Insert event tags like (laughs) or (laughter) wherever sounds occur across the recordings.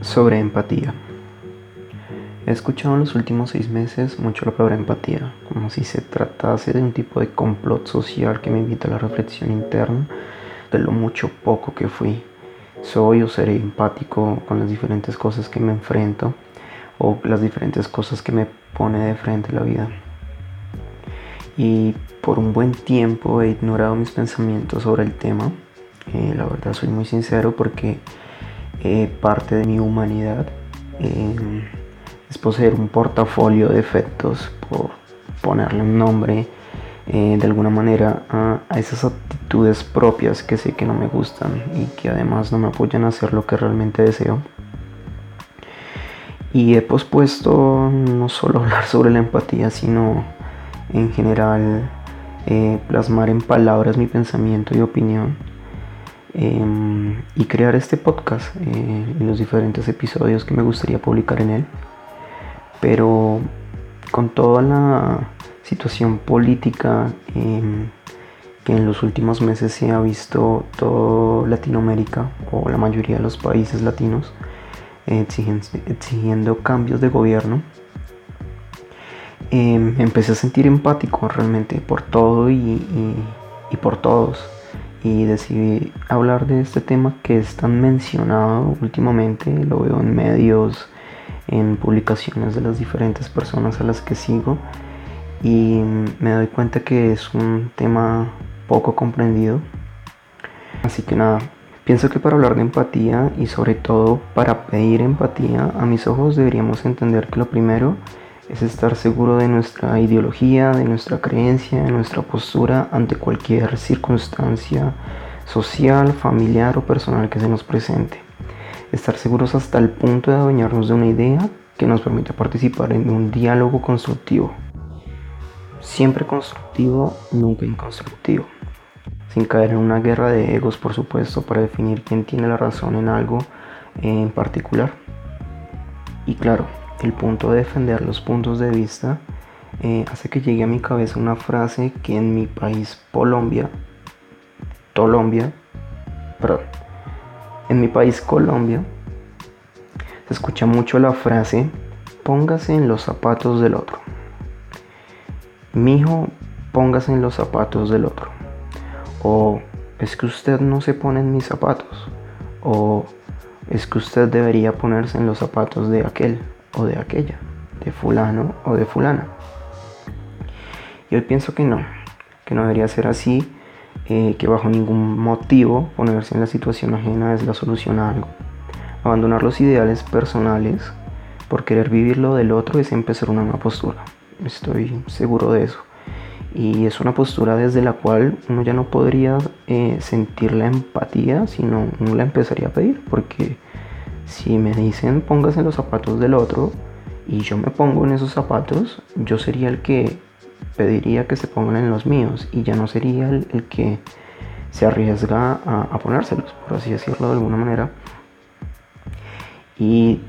sobre empatía. He escuchado en los últimos seis meses mucho la palabra empatía, como si se tratase de un tipo de complot social que me invita a la reflexión interna de lo mucho poco que fui. Soy o seré empático con las diferentes cosas que me enfrento o las diferentes cosas que me pone de frente la vida. Y por un buen tiempo he ignorado mis pensamientos sobre el tema. Eh, la verdad soy muy sincero porque eh, parte de mi humanidad eh, es poseer un portafolio de efectos, por ponerle un nombre de alguna manera a, a, esas actitudes propias que sé que no me gustan y que además no me apoyan a hacer lo que realmente deseo. Y he pospuesto no solo (laughs) hablar sobre la empatía, sino en general eh, plasmar en palabras mi pensamiento y opinión em, y crear este podcast eh, en los diferentes episodios que me gustaría publicar en él. Pero con toda la situación política em, que en los últimos meses se ha visto todo Latinoamérica o la mayoría de los países latinos exigiendo cambios de gobierno, Em, empecé a sentir empático realmente por todo y, por todos. Y decidí hablar de este tema que es tan mencionado últimamente, lo veo en medios, en publicaciones de las diferentes personas a las que sigo y me doy cuenta que es un tema poco comprendido. Así que nada, pienso que para hablar de empatía y sobre todo para pedir empatía, a mis ojos deberíamos entender que lo primero es estar seguro de nuestra ideología, de nuestra creencia, de nuestra postura ante cualquier circunstancia social, familiar o personal que se nos presente. Estar seguros hasta el punto de adueñarnos de una idea que nos permita participar en un diálogo constructivo. Siempre constructivo, nunca inconstructivo. Sin caer en una guerra de egos, por supuesto, para definir quién tiene la razón en algo en particular. Y claro, el punto de defender los puntos de vista eh, hace que llegue a mi cabeza una frase que en mi país Colombia, Colombia, en mi país Colombia se escucha mucho la frase póngase en los zapatos del otro. Mijo, póngase en los zapatos del otro. O es que usted no se pone en mis zapatos. O es que usted debería ponerse en los zapatos de aquel o de aquella, de fulano o de fulana. Y hoy pienso que no, que no debería ser así, eh, que bajo ningún motivo ponerse en la situación ajena es la solución a algo. Abandonar los ideales personales por querer vivir lo del otro es empezar una nueva postura. Estoy seguro de eso. Y es una postura desde la cual uno ya no podría eh, sentir la empatía, sino uno la empezaría a pedir, porque si me dicen póngase los zapatos del otro y yo me pongo en esos zapatos, yo sería el que pediría que se pongan en los míos y ya no sería el, que se arriesga a, ponérselos, por así decirlo de alguna manera. Y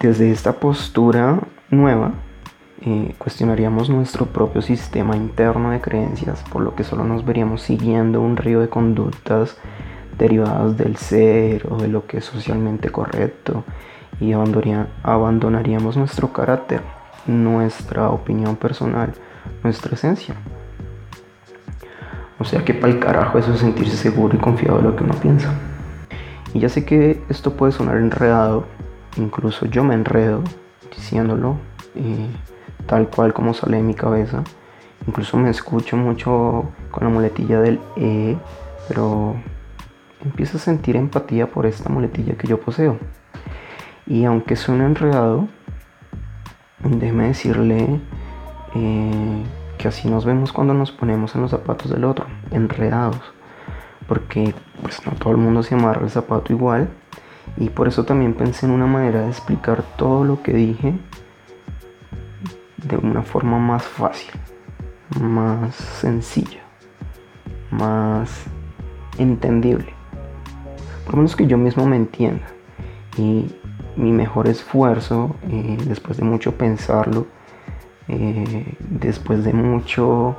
desde esta postura nueva, eh, cuestionaríamos nuestro propio sistema interno de creencias, por lo que solo nos veríamos siguiendo un río de conductas derivadas del ser o de lo que es socialmente correcto y abandonaríamos nuestro carácter, nuestra opinión personal, nuestra esencia. O sea que para el carajo eso es sentirse seguro y confiado de lo que uno piensa. Y ya sé que esto puede sonar enredado, incluso yo me enredo diciéndolo eh, tal cual como sale de mi cabeza. Incluso me escucho mucho con la muletilla del E, pero empiezo a sentir empatía por esta muletilla que yo poseo. Y aunque suene enredado, déjeme decirle eh, que así nos vemos cuando nos ponemos en los zapatos del otro, enredados. Porque pues no todo el mundo se amarra el zapato igual. Y por eso también pensé en una manera de explicar todo lo que dije de una forma más fácil, más sencilla, más entendible por lo menos que yo mismo me entienda. Y mi mejor esfuerzo, eh, después de mucho pensarlo, eh, después de mucho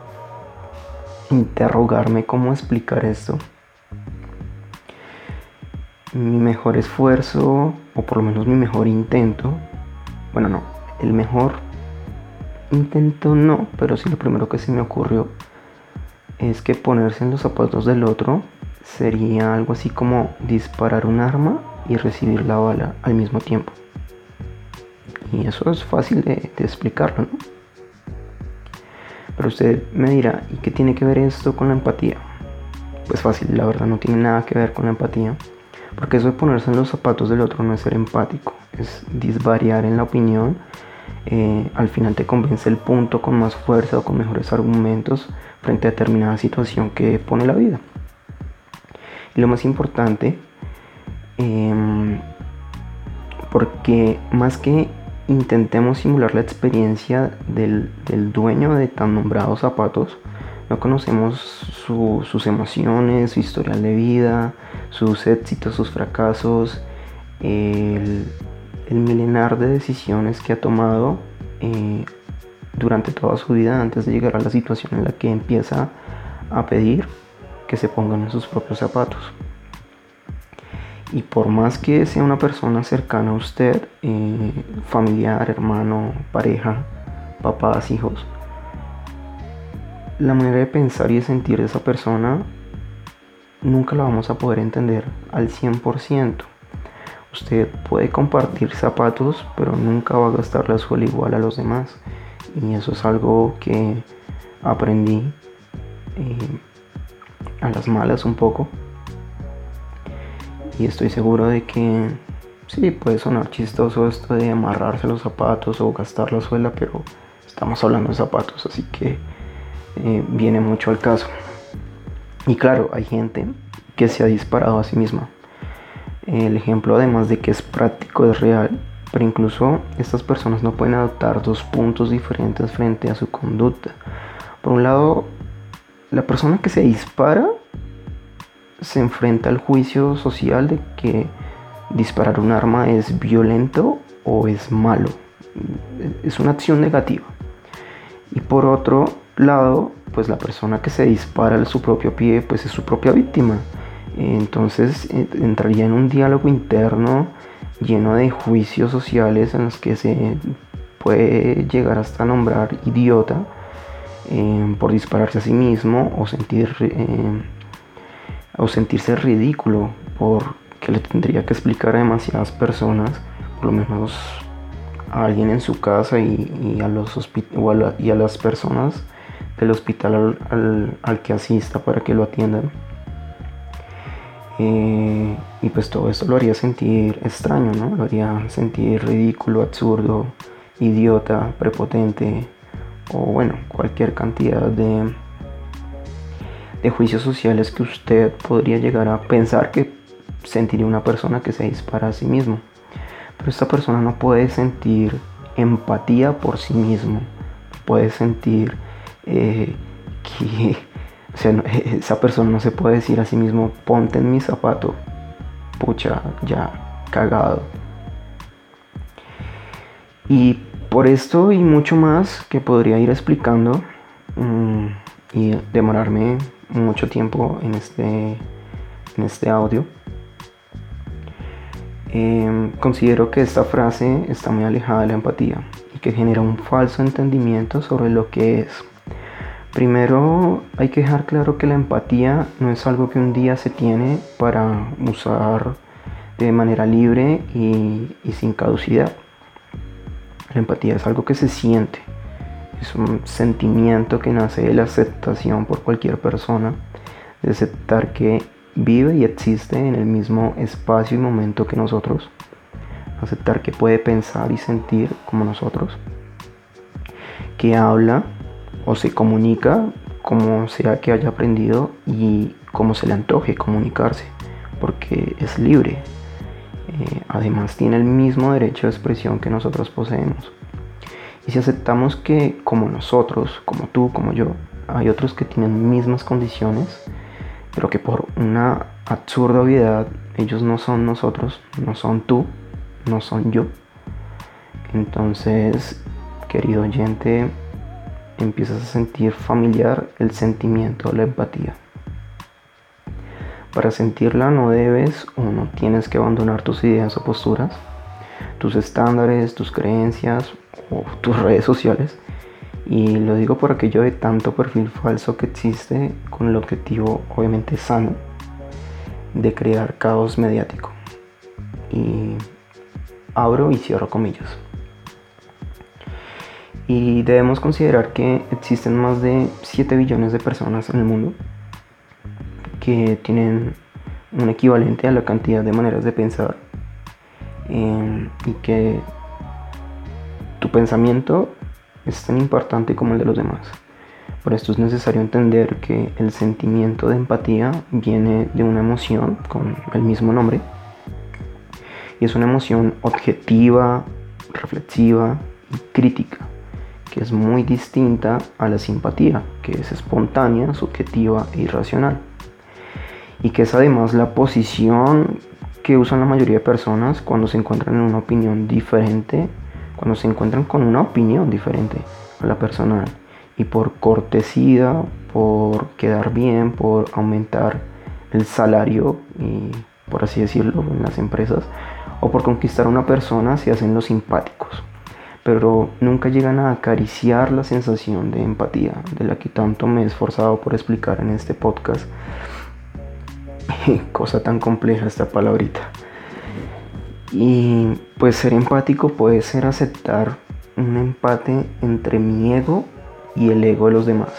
interrogarme cómo explicar esto, mi mejor esfuerzo, o por lo menos mi mejor intento, bueno, no, el mejor intento no, pero sí lo primero que se me ocurrió es que ponerse en los zapatos del otro sería algo así como disparar un arma y recibir la bala al mismo tiempo. Y eso es fácil de, explicarlo, ¿no? Pero usted me dirá, ¿y qué tiene que ver esto con la empatía? Pues fácil, la verdad no tiene nada que ver con la empatía. Porque eso de ponerse en los zapatos del otro no es ser empático, es disvariar en la opinión. Eh, al final te convence el punto con más fuerza o con mejores argumentos frente a determinada situación que pone la vida. Y lo más importante, em, porque más que intentemos simular la experiencia del, dueño de tan nombrados zapatos, no conocemos sus emociones, su historial de vida, sus éxitos, sus fracasos, el, milenar de decisiones que ha tomado eh, durante toda su vida antes de llegar a la situación en la que empieza a pedir que se pongan en sus propios zapatos. Y por más que sea una persona cercana a usted, eh, familiar, hermano, pareja, papás, hijos, la manera de pensar y de sentir de esa persona nunca la vamos a poder entender al 100%. Usted puede compartir zapatos, pero nunca va a gastar la suela igual a los demás. Y eso es algo que aprendí eh, a las malas un poco. Y estoy seguro de que sí, puede sonar chistoso esto de amarrarse los zapatos o gastar la suela, pero estamos hablando de zapatos, así que eh, viene mucho al caso. Y claro, hay gente que se ha disparado a sí misma. El ejemplo, además de que es práctico, es real, pero incluso estas personas no pueden adoptar dos puntos diferentes frente a su conducta. Por un lado, la persona que se dispara se enfrenta al juicio social de que disparar un arma es violento o es malo. Es una acción negativa. Y por otro lado, pues la persona que se dispara a su propio pie, pues es su propia víctima. Entonces entraría en un diálogo interno lleno de juicios sociales en los que se puede llegar hasta nombrar idiota eh, por dispararse a sí mismo o sentir eh, o sentirse ridículo porque le tendría que explicar a demasiadas personas, por lo menos a alguien en su casa y, a, los y a las personas del hospital al, que asista para que lo atiendan. Eh, y pues todo esto lo haría sentir extraño, ¿no? Lo haría sentir ridículo, absurdo, idiota, prepotente o bueno, cualquier cantidad de, de juicios sociales que usted podría llegar a pensar que sentiría una persona que se dispara a sí mismo. Pero esta persona no puede sentir empatía por sí mismo, puede sentir eh, (laughs) que o sea, (laughs) esa persona no se puede decir a sí mismo, ponte en mi zapato, pucha, ya cagado. Y por esto y mucho más que podría ir explicando mm, y demorarme mucho tiempo en este, en este audio, em, considero que esta frase está muy alejada de la empatía y que genera un falso entendimiento sobre lo que es Primero hay que dejar claro que la empatía no es algo que un día se tiene para usar de manera libre y, sin caducidad. La empatía es algo que se siente, es un sentimiento que nace de la aceptación por cualquier persona, de aceptar que vive y existe en el mismo espacio y momento que nosotros, aceptar que puede pensar y sentir como nosotros, que habla o se comunica como sea que haya aprendido y como se le antoje comunicarse, porque es libre. Eh, además tiene el mismo derecho de expresión que nosotros poseemos. Y si aceptamos que como nosotros, como tú, como yo, hay otros que tienen mismas condiciones, pero que por una absurda obviedad ellos no son nosotros, no son tú, no son yo. Entonces, querido oyente, empiezas a sentir familiar el sentimiento, la empatía. Para sentirla no debes o no tienes que abandonar tus ideas o posturas, tus estándares, tus creencias o tus redes sociales. Y lo digo por aquello de tanto perfil falso que existe con el objetivo obviamente sano de crear caos mediático. Y abro y cierro comillas. Y debemos considerar que existen más de 7 billones de personas en el mundo que tienen un equivalente a la cantidad de maneras de pensar em, y que tu pensamiento es tan importante como el de los demás. Por esto es necesario entender que el sentimiento de empatía viene de una emoción con el mismo nombre y es una emoción objetiva, reflexiva y crítica que es muy distinta a la simpatía, que es espontánea, subjetiva e irracional y que es además la posición que usan la mayoría de personas cuando se encuentran en una opinión diferente, cuando se encuentran con una opinión diferente a la personal. Y por cortesía, por quedar bien, por aumentar el salario y por así decirlo en las empresas o por conquistar a una persona se hacen los simpáticos. Pero nunca llegan a acariciar la sensación de empatía de la que tanto me he esforzado por explicar en este podcast (laughs) Cosa tan compleja esta palabrita. Y pues ser empático puede ser aceptar un empate entre mi ego y el ego de los demás.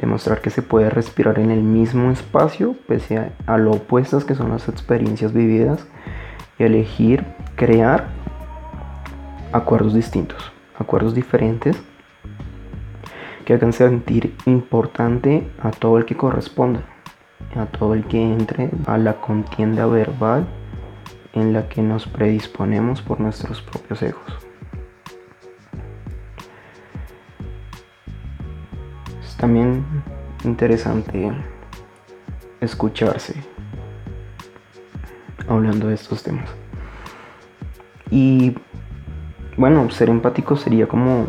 Demostrar que se puede respirar en el mismo espacio pese a, lo opuestas que son las experiencias vividas y elegir crear acuerdos distintos, acuerdos diferentes que hagan sentir importante a todo el que corresponda a todo el que entre a la contienda verbal en la que nos predisponemos por nuestros propios egos. Es también interesante escucharse hablando de estos temas. Y bueno, ser empático sería como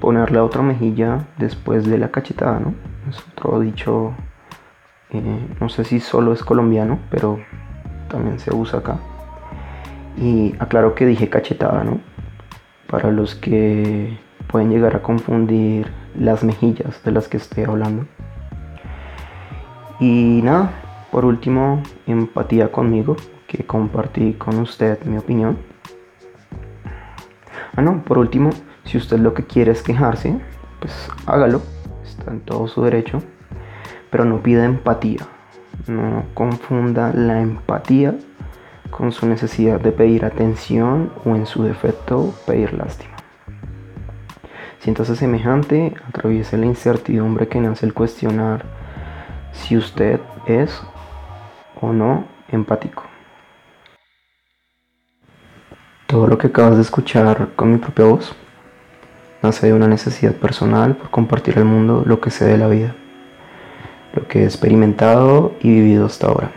poner la otra mejilla después de la cachetada, ¿no? Es otro dicho no sé si solo es colombiano, pero también se usa acá. Y aclaro que dije cachetada, ¿no? Para los que pueden llegar a confundir las mejillas de las que estoy hablando. Y nada, por último, empatía conmigo, que compartí con usted mi opinión. Ah, no, por último, si usted lo que quiere es quejarse, pues hágalo, está en todo su derecho pero no pida empatía. No confunda la empatía con su necesidad de pedir atención o en su defecto pedir lástima. Siéntase semejante, atraviese la incertidumbre que nace el cuestionar si usted es o no empático. Todo lo que acabas de escuchar con mi propia voz nace de una necesidad personal por compartir al mundo lo que sé de la vida lo que he experimentado y vivido hasta ahora.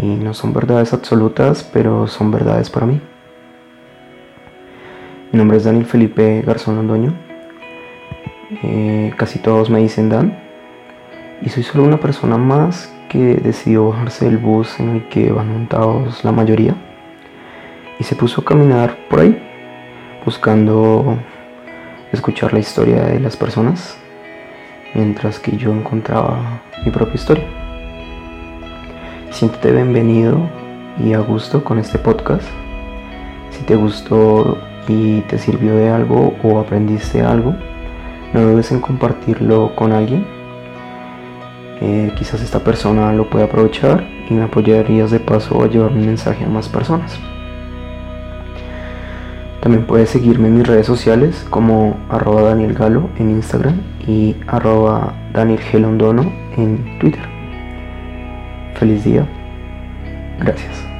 Y no son verdades absolutas, pero son verdades para mí. Mi nombre es Daniel Felipe Garzón Londoño. Eh, casi todos me dicen Dan. Y soy solo una persona más que decidió bajarse del bus en el que van montados la mayoría. Y se puso a caminar por ahí, buscando escuchar la historia de las personas mientras que yo encontraba mi propia historia. Siéntete bienvenido y a gusto con este podcast. Si te gustó y te sirvió de algo o aprendiste algo, no dudes en compartirlo con alguien. Eh, quizás esta persona lo pueda aprovechar y me apoyarías de paso a llevar un mensaje a más personas. También puedes seguirme en mis redes sociales como arroba Daniel Galo en Instagram y arroba Daniel Gelondono en Twitter. Feliz día. Gracias.